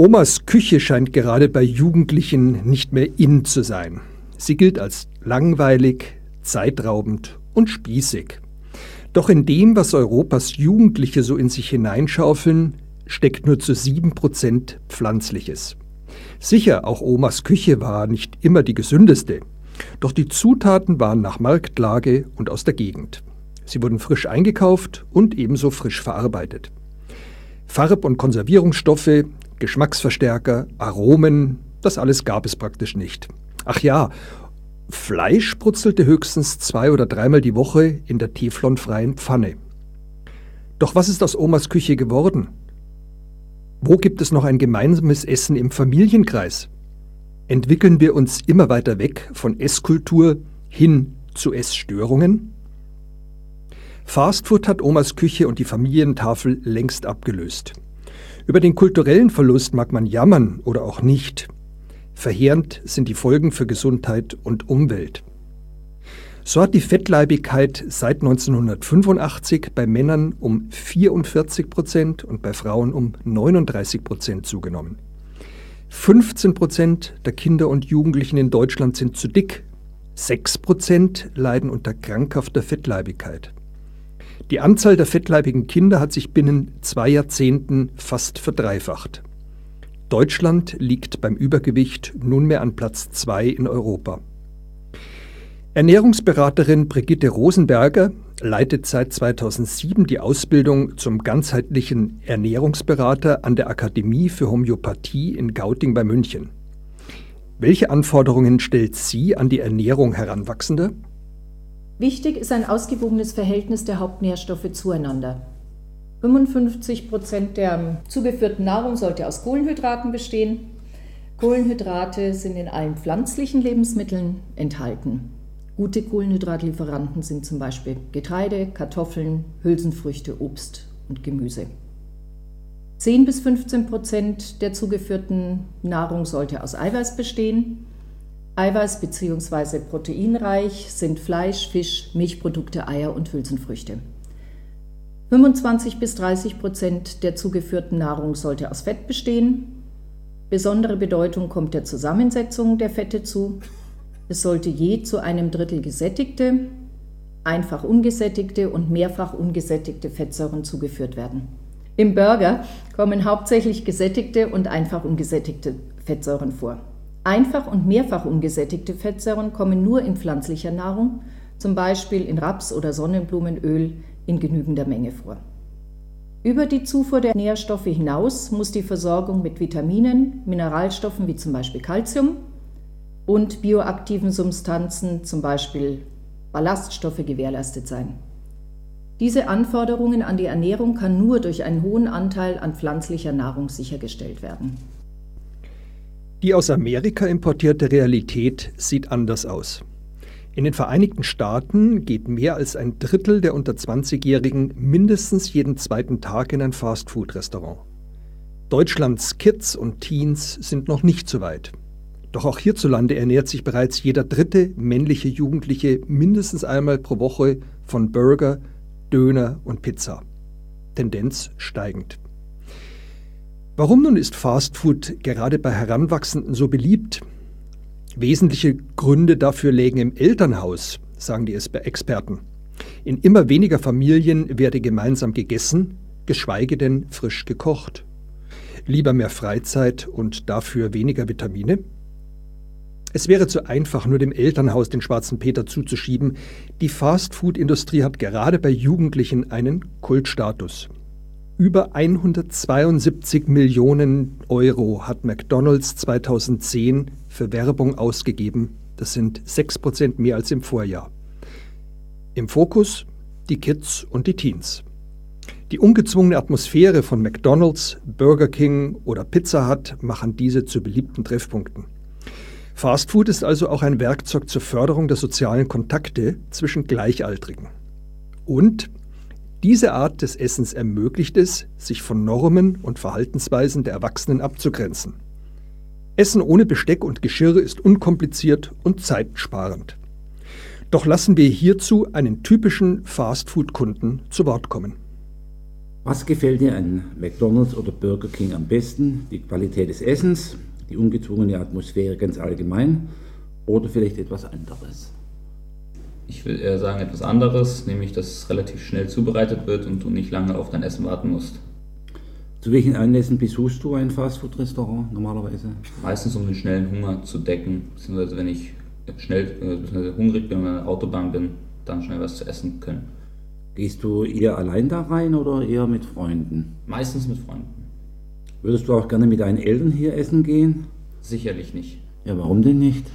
Omas Küche scheint gerade bei Jugendlichen nicht mehr in zu sein. Sie gilt als langweilig, zeitraubend und spießig. Doch in dem, was Europas Jugendliche so in sich hineinschaufeln, steckt nur zu sieben Prozent Pflanzliches. Sicher, auch Omas Küche war nicht immer die gesündeste, doch die Zutaten waren nach Marktlage und aus der Gegend. Sie wurden frisch eingekauft und ebenso frisch verarbeitet. Farb- und Konservierungsstoffe, Geschmacksverstärker, Aromen, das alles gab es praktisch nicht. Ach ja, Fleisch brutzelte höchstens zwei oder dreimal die Woche in der teflonfreien Pfanne. Doch was ist aus Omas Küche geworden? Wo gibt es noch ein gemeinsames Essen im Familienkreis? Entwickeln wir uns immer weiter weg von Esskultur hin zu Essstörungen? Fastfood hat Omas Küche und die Familientafel längst abgelöst. Über den kulturellen Verlust mag man jammern oder auch nicht. Verheerend sind die Folgen für Gesundheit und Umwelt. So hat die Fettleibigkeit seit 1985 bei Männern um 44 Prozent und bei Frauen um 39 Prozent zugenommen. 15 Prozent der Kinder und Jugendlichen in Deutschland sind zu dick. 6 Prozent leiden unter krankhafter Fettleibigkeit. Die Anzahl der fettleibigen Kinder hat sich binnen zwei Jahrzehnten fast verdreifacht. Deutschland liegt beim Übergewicht nunmehr an Platz zwei in Europa. Ernährungsberaterin Brigitte Rosenberger leitet seit 2007 die Ausbildung zum ganzheitlichen Ernährungsberater an der Akademie für Homöopathie in Gauting bei München. Welche Anforderungen stellt sie an die Ernährung Heranwachsender? Wichtig ist ein ausgewogenes Verhältnis der Hauptnährstoffe zueinander. 55 Prozent der zugeführten Nahrung sollte aus Kohlenhydraten bestehen. Kohlenhydrate sind in allen pflanzlichen Lebensmitteln enthalten. Gute Kohlenhydratlieferanten sind zum Beispiel Getreide, Kartoffeln, Hülsenfrüchte, Obst und Gemüse. 10 bis 15 Prozent der zugeführten Nahrung sollte aus Eiweiß bestehen. Eiweiß bzw. proteinreich sind Fleisch, Fisch, Milchprodukte, Eier und Hülsenfrüchte. 25 bis 30 Prozent der zugeführten Nahrung sollte aus Fett bestehen. Besondere Bedeutung kommt der Zusammensetzung der Fette zu. Es sollte je zu einem Drittel gesättigte, einfach ungesättigte und mehrfach ungesättigte Fettsäuren zugeführt werden. Im Burger kommen hauptsächlich gesättigte und einfach ungesättigte Fettsäuren vor. Einfach und mehrfach ungesättigte Fettsäuren kommen nur in pflanzlicher Nahrung, zum Beispiel in Raps- oder Sonnenblumenöl, in genügender Menge vor. Über die Zufuhr der Nährstoffe hinaus muss die Versorgung mit Vitaminen, Mineralstoffen wie zum Beispiel Calcium und bioaktiven Substanzen, zum Beispiel Ballaststoffe, gewährleistet sein. Diese Anforderungen an die Ernährung kann nur durch einen hohen Anteil an pflanzlicher Nahrung sichergestellt werden. Die aus Amerika importierte Realität sieht anders aus. In den Vereinigten Staaten geht mehr als ein Drittel der unter 20-Jährigen mindestens jeden zweiten Tag in ein Fastfood-Restaurant. Deutschlands Kids und Teens sind noch nicht so weit. Doch auch hierzulande ernährt sich bereits jeder dritte männliche Jugendliche mindestens einmal pro Woche von Burger, Döner und Pizza. Tendenz steigend. Warum nun ist Fastfood gerade bei Heranwachsenden so beliebt? Wesentliche Gründe dafür lägen im Elternhaus, sagen die Experten. In immer weniger Familien werde gemeinsam gegessen, geschweige denn frisch gekocht. Lieber mehr Freizeit und dafür weniger Vitamine? Es wäre zu einfach, nur dem Elternhaus den schwarzen Peter zuzuschieben. Die Fastfood-Industrie hat gerade bei Jugendlichen einen Kultstatus. Über 172 Millionen Euro hat McDonald's 2010 für Werbung ausgegeben. Das sind 6% mehr als im Vorjahr. Im Fokus die Kids und die Teens. Die ungezwungene Atmosphäre von McDonald's, Burger King oder Pizza Hut machen diese zu beliebten Treffpunkten. Fastfood ist also auch ein Werkzeug zur Förderung der sozialen Kontakte zwischen Gleichaltrigen. Und diese Art des Essens ermöglicht es, sich von Normen und Verhaltensweisen der Erwachsenen abzugrenzen. Essen ohne Besteck und Geschirr ist unkompliziert und zeitsparend. Doch lassen wir hierzu einen typischen Fastfood-Kunden zu Wort kommen. Was gefällt dir an McDonald's oder Burger King am besten? Die Qualität des Essens, die ungezwungene Atmosphäre ganz allgemein oder vielleicht etwas anderes? Ich will eher sagen etwas anderes, nämlich dass es relativ schnell zubereitet wird und du nicht lange auf dein Essen warten musst. Zu welchen Anlässen besuchst du ein Fastfood-Restaurant normalerweise? Meistens um den schnellen Hunger zu decken, beziehungsweise wenn ich schnell äh, hungrig bin, wenn ich Autobahn bin, dann schnell was zu essen können. Gehst du eher allein da rein oder eher mit Freunden? Meistens mit Freunden. Würdest du auch gerne mit deinen Eltern hier essen gehen? Sicherlich nicht. Ja, warum denn nicht?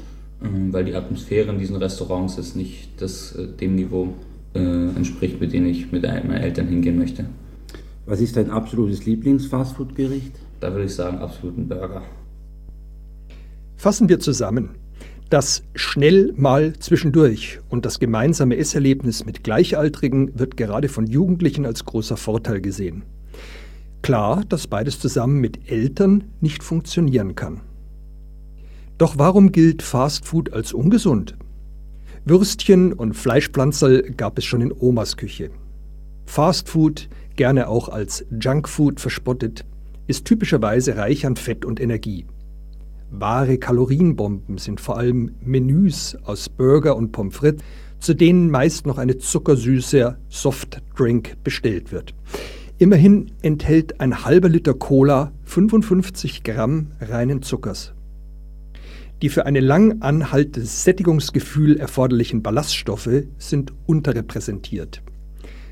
Ähm, weil die Atmosphäre in diesen Restaurants ist nicht das, äh, dem Niveau äh, entspricht, mit dem ich mit meinen Eltern hingehen möchte. Was ist dein absolutes Lieblings-Fastfood-Gericht? Da würde ich sagen, absoluten Burger. Fassen wir zusammen. Das schnell mal zwischendurch und das gemeinsame Esserlebnis mit Gleichaltrigen wird gerade von Jugendlichen als großer Vorteil gesehen. Klar, dass beides zusammen mit Eltern nicht funktionieren kann. Doch warum gilt Fastfood als ungesund? Würstchen und Fleischpflanzerl gab es schon in Omas Küche. Fastfood, gerne auch als Junkfood verspottet, ist typischerweise reich an Fett und Energie. Wahre Kalorienbomben sind vor allem Menüs aus Burger und Pommes frites, zu denen meist noch eine zuckersüße Softdrink bestellt wird. Immerhin enthält ein halber Liter Cola 55 Gramm reinen Zuckers. Die für ein lang anhaltendes Sättigungsgefühl erforderlichen Ballaststoffe sind unterrepräsentiert.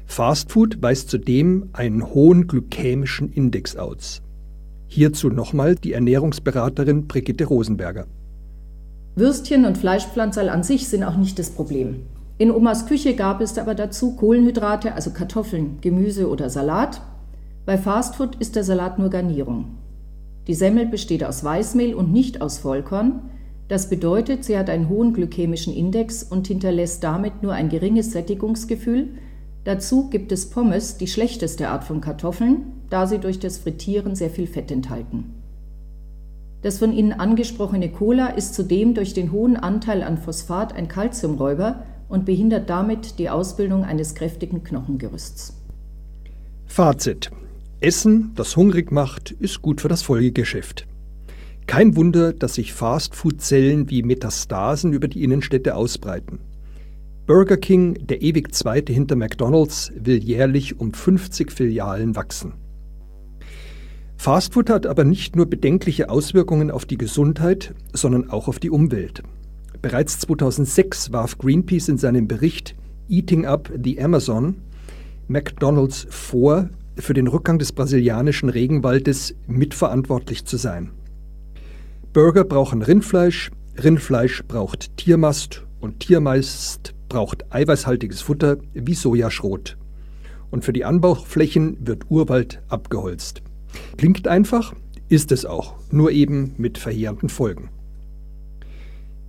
Fastfood weist zudem einen hohen glykämischen Index aus. Hierzu nochmal die Ernährungsberaterin Brigitte Rosenberger. Würstchen und Fleischpflanzerl an sich sind auch nicht das Problem. In Omas Küche gab es aber dazu Kohlenhydrate, also Kartoffeln, Gemüse oder Salat. Bei Fastfood ist der Salat nur Garnierung. Die Semmel besteht aus Weißmehl und nicht aus Vollkorn. Das bedeutet, sie hat einen hohen glykämischen Index und hinterlässt damit nur ein geringes Sättigungsgefühl. Dazu gibt es Pommes, die schlechteste Art von Kartoffeln, da sie durch das Frittieren sehr viel Fett enthalten. Das von Ihnen angesprochene Cola ist zudem durch den hohen Anteil an Phosphat ein Kalziumräuber und behindert damit die Ausbildung eines kräftigen Knochengerüsts. Fazit. Essen, das hungrig macht, ist gut für das Folgegeschäft. Kein Wunder, dass sich Fastfood-Zellen wie Metastasen über die Innenstädte ausbreiten. Burger King, der ewig zweite hinter McDonald's, will jährlich um 50 Filialen wachsen. Fastfood hat aber nicht nur bedenkliche Auswirkungen auf die Gesundheit, sondern auch auf die Umwelt. Bereits 2006 warf Greenpeace in seinem Bericht Eating Up the Amazon McDonald's vor, für den Rückgang des brasilianischen Regenwaldes mitverantwortlich zu sein. Burger brauchen Rindfleisch, Rindfleisch braucht Tiermast und Tiermast braucht eiweißhaltiges Futter wie Sojaschrot. Und für die Anbauflächen wird Urwald abgeholzt. Klingt einfach, ist es auch, nur eben mit verheerenden Folgen.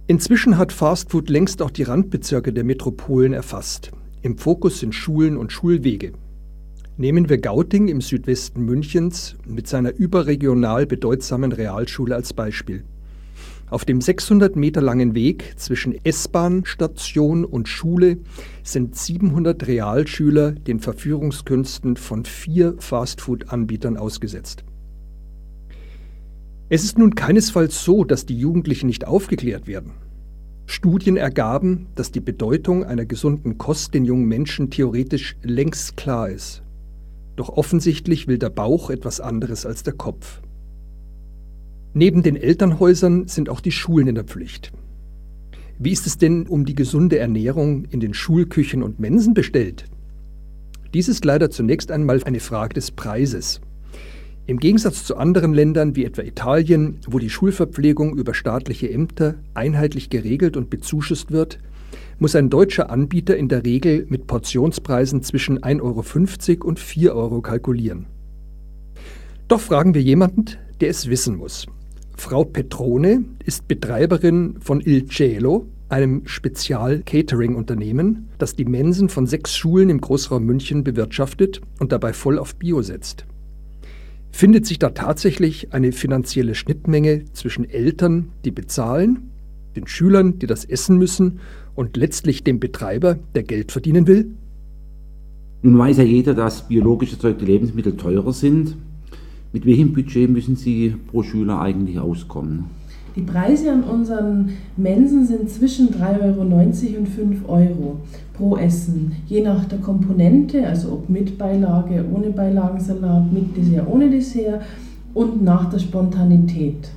Inzwischen hat Fastfood längst auch die Randbezirke der Metropolen erfasst. Im Fokus sind Schulen und Schulwege. Nehmen wir Gauting im Südwesten Münchens mit seiner überregional bedeutsamen Realschule als Beispiel. Auf dem 600 Meter langen Weg zwischen S-Bahn-Station und Schule sind 700 Realschüler den Verführungskünsten von vier Fastfood-Anbietern ausgesetzt. Es ist nun keinesfalls so, dass die Jugendlichen nicht aufgeklärt werden. Studien ergaben, dass die Bedeutung einer gesunden Kost den jungen Menschen theoretisch längst klar ist. Doch offensichtlich will der Bauch etwas anderes als der Kopf. Neben den Elternhäusern sind auch die Schulen in der Pflicht. Wie ist es denn um die gesunde Ernährung in den Schulküchen und Mensen bestellt? Dies ist leider zunächst einmal eine Frage des Preises. Im Gegensatz zu anderen Ländern wie etwa Italien, wo die Schulverpflegung über staatliche Ämter einheitlich geregelt und bezuschusst wird, muss ein deutscher Anbieter in der Regel mit Portionspreisen zwischen 1,50 Euro und 4 Euro kalkulieren. Doch fragen wir jemanden, der es wissen muss. Frau Petrone ist Betreiberin von Il Cielo, einem Spezial-Catering-Unternehmen, das die Mensen von sechs Schulen im Großraum München bewirtschaftet und dabei voll auf Bio setzt. Findet sich da tatsächlich eine finanzielle Schnittmenge zwischen Eltern, die bezahlen, den Schülern, die das essen müssen, und letztlich dem Betreiber, der Geld verdienen will? Nun weiß ja jeder, dass biologisch erzeugte Lebensmittel teurer sind. Mit welchem Budget müssen Sie pro Schüler eigentlich auskommen? Die Preise an unseren Mensen sind zwischen 3,90 Euro und 5 Euro pro Essen, je nach der Komponente, also ob mit Beilage, ohne Beilagensalat, mit Dessert, ohne Dessert und nach der Spontanität.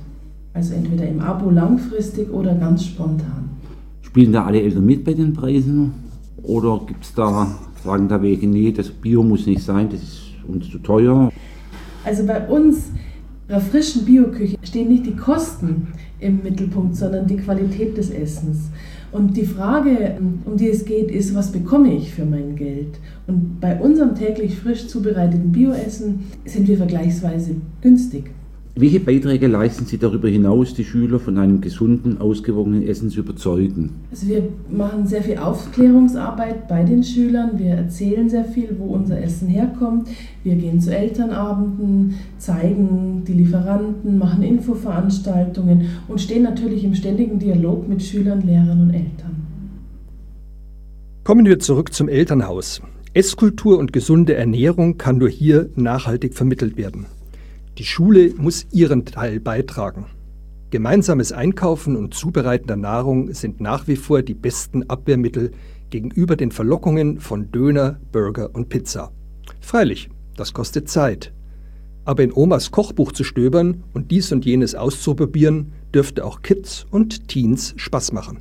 Also entweder im Abo langfristig oder ganz spontan. Spielen da alle Eltern mit bei den Preisen? Oder gibt es da, sagen da welche, nee, das Bio muss nicht sein, das ist uns zu teuer? Also bei uns, bei frischen Bioküche, stehen nicht die Kosten im Mittelpunkt, sondern die Qualität des Essens. Und die Frage, um die es geht, ist, was bekomme ich für mein Geld? Und bei unserem täglich frisch zubereiteten Bioessen sind wir vergleichsweise günstig. Welche Beiträge leisten Sie darüber hinaus, die Schüler von einem gesunden, ausgewogenen Essen zu überzeugen? Also wir machen sehr viel Aufklärungsarbeit bei den Schülern. Wir erzählen sehr viel, wo unser Essen herkommt. Wir gehen zu Elternabenden, zeigen die Lieferanten, machen Infoveranstaltungen und stehen natürlich im ständigen Dialog mit Schülern, Lehrern und Eltern. Kommen wir zurück zum Elternhaus. Esskultur und gesunde Ernährung kann nur hier nachhaltig vermittelt werden. Die Schule muss ihren Teil beitragen. Gemeinsames Einkaufen und Zubereiten der Nahrung sind nach wie vor die besten Abwehrmittel gegenüber den Verlockungen von Döner, Burger und Pizza. Freilich, das kostet Zeit. Aber in Omas Kochbuch zu stöbern und dies und jenes auszuprobieren, dürfte auch Kids und Teens Spaß machen.